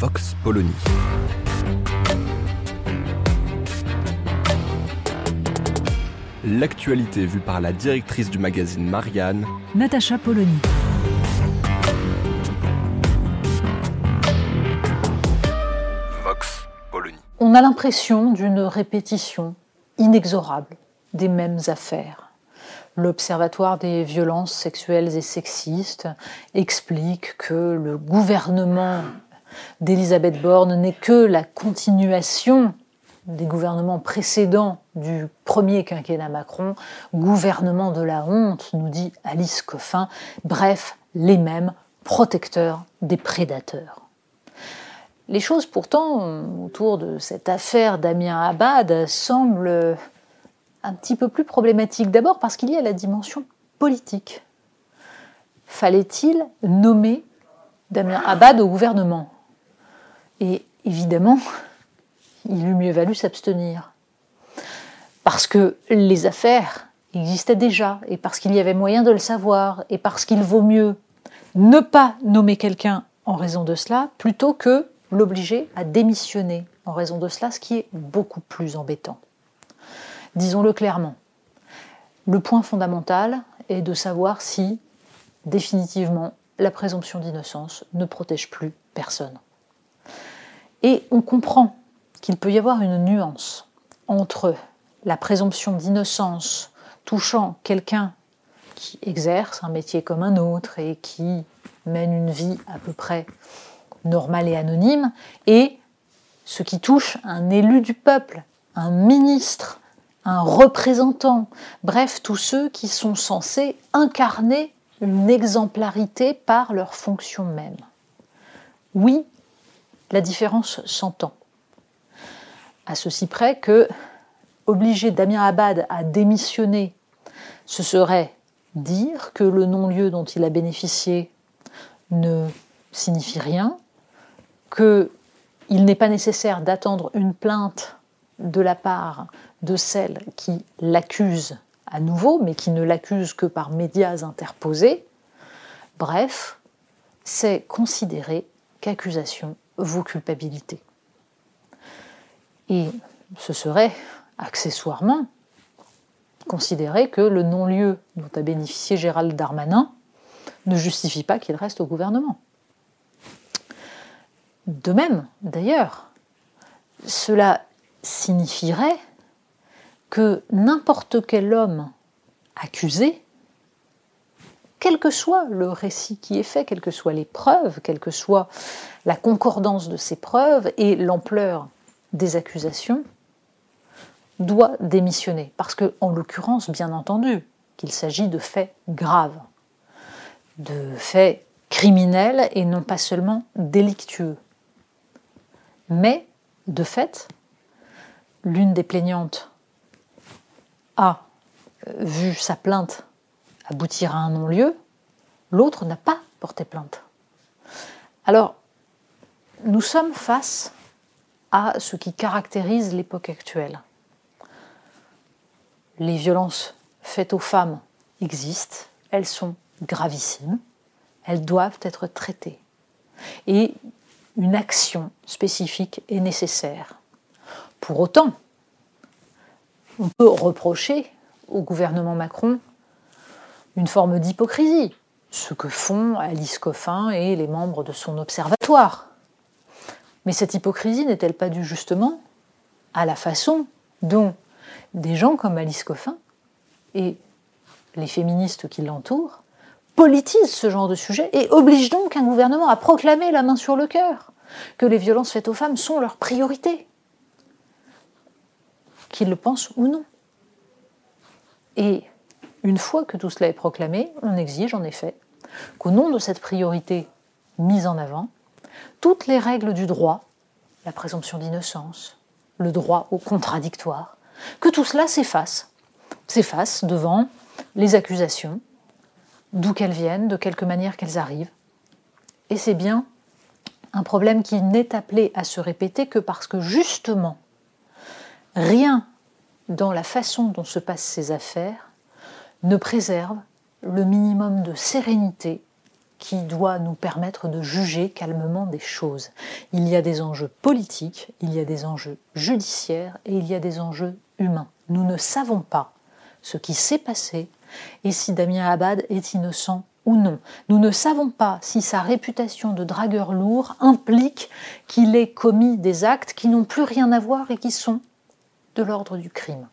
Vox Polony. L'actualité vue par la directrice du magazine Marianne, Natacha Polony. Vox Polony. On a l'impression d'une répétition inexorable des mêmes affaires. L'Observatoire des violences sexuelles et sexistes explique que le gouvernement d'Elisabeth Borne n'est que la continuation des gouvernements précédents du premier quinquennat Macron, gouvernement de la honte, nous dit Alice Coffin, bref, les mêmes protecteurs des prédateurs. Les choses pourtant autour de cette affaire Damien Abad semblent un petit peu plus problématiques. D'abord parce qu'il y a la dimension politique. Fallait-il nommer Damien Abad au gouvernement? Et évidemment, il eût mieux valu s'abstenir. Parce que les affaires existaient déjà, et parce qu'il y avait moyen de le savoir, et parce qu'il vaut mieux ne pas nommer quelqu'un en raison de cela, plutôt que l'obliger à démissionner en raison de cela, ce qui est beaucoup plus embêtant. Disons-le clairement, le point fondamental est de savoir si, définitivement, la présomption d'innocence ne protège plus personne. Et on comprend qu'il peut y avoir une nuance entre la présomption d'innocence touchant quelqu'un qui exerce un métier comme un autre et qui mène une vie à peu près normale et anonyme, et ce qui touche un élu du peuple, un ministre, un représentant, bref, tous ceux qui sont censés incarner une exemplarité par leur fonction même. Oui, la différence s'entend. À ceci près que obliger Damien Abad à démissionner, ce serait dire que le non-lieu dont il a bénéficié ne signifie rien, qu'il n'est pas nécessaire d'attendre une plainte de la part de celle qui l'accuse à nouveau, mais qui ne l'accuse que par médias interposés. Bref, c'est considérer qu'accusation vaut culpabilité. Et ce serait accessoirement considérer que le non-lieu dont a bénéficié Gérald Darmanin ne justifie pas qu'il reste au gouvernement. De même, d'ailleurs, cela signifierait que n'importe quel homme accusé, quel que soit le récit qui est fait, quelles que soient les preuves, quelle que soit la concordance de ces preuves et l'ampleur des accusations, doit démissionner. Parce que, en l'occurrence, bien entendu, qu'il s'agit de faits graves, de faits criminels et non pas seulement délictueux. Mais, de fait, l'une des plaignantes a vu sa plainte aboutir à un non-lieu, l'autre n'a pas porté plainte. Alors, nous sommes face à ce qui caractérise l'époque actuelle. Les violences faites aux femmes existent, elles sont gravissimes, elles doivent être traitées. Et une action spécifique est nécessaire. Pour autant, on peut reprocher au gouvernement Macron une forme d'hypocrisie, ce que font Alice Coffin et les membres de son observatoire. Mais cette hypocrisie n'est-elle pas due justement à la façon dont des gens comme Alice Coffin et les féministes qui l'entourent politisent ce genre de sujet et obligent donc un gouvernement à proclamer la main sur le cœur que les violences faites aux femmes sont leur priorité, qu'ils le pensent ou non. Et une fois que tout cela est proclamé, on exige en effet qu'au nom de cette priorité mise en avant, toutes les règles du droit, la présomption d'innocence, le droit au contradictoire, que tout cela s'efface, s'efface devant les accusations, d'où qu'elles viennent, de quelque manière qu'elles arrivent. Et c'est bien un problème qui n'est appelé à se répéter que parce que justement, rien dans la façon dont se passent ces affaires ne préserve le minimum de sérénité qui doit nous permettre de juger calmement des choses. Il y a des enjeux politiques, il y a des enjeux judiciaires et il y a des enjeux humains. Nous ne savons pas ce qui s'est passé et si Damien Abad est innocent ou non. Nous ne savons pas si sa réputation de dragueur lourd implique qu'il ait commis des actes qui n'ont plus rien à voir et qui sont de l'ordre du crime.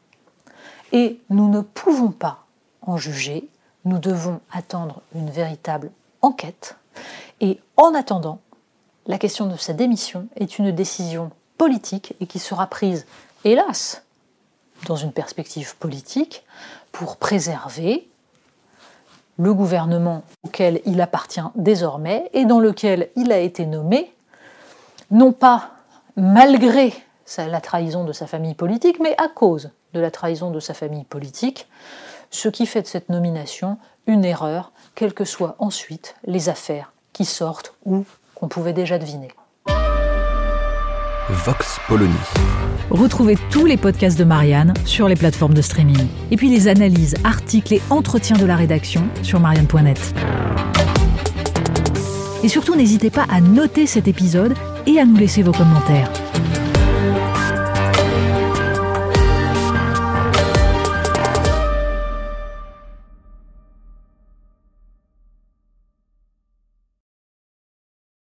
Et nous ne pouvons pas en juger, nous devons attendre une véritable enquête. Et en attendant, la question de sa démission est une décision politique et qui sera prise, hélas, dans une perspective politique, pour préserver le gouvernement auquel il appartient désormais et dans lequel il a été nommé, non pas malgré la trahison de sa famille politique, mais à cause de la trahison de sa famille politique, ce qui fait de cette nomination une erreur, quelles que soient ensuite les affaires qui sortent ou qu'on pouvait déjà deviner. Vox Polony. Retrouvez tous les podcasts de Marianne sur les plateformes de streaming. Et puis les analyses, articles et entretiens de la rédaction sur marianne.net. Et surtout, n'hésitez pas à noter cet épisode et à nous laisser vos commentaires.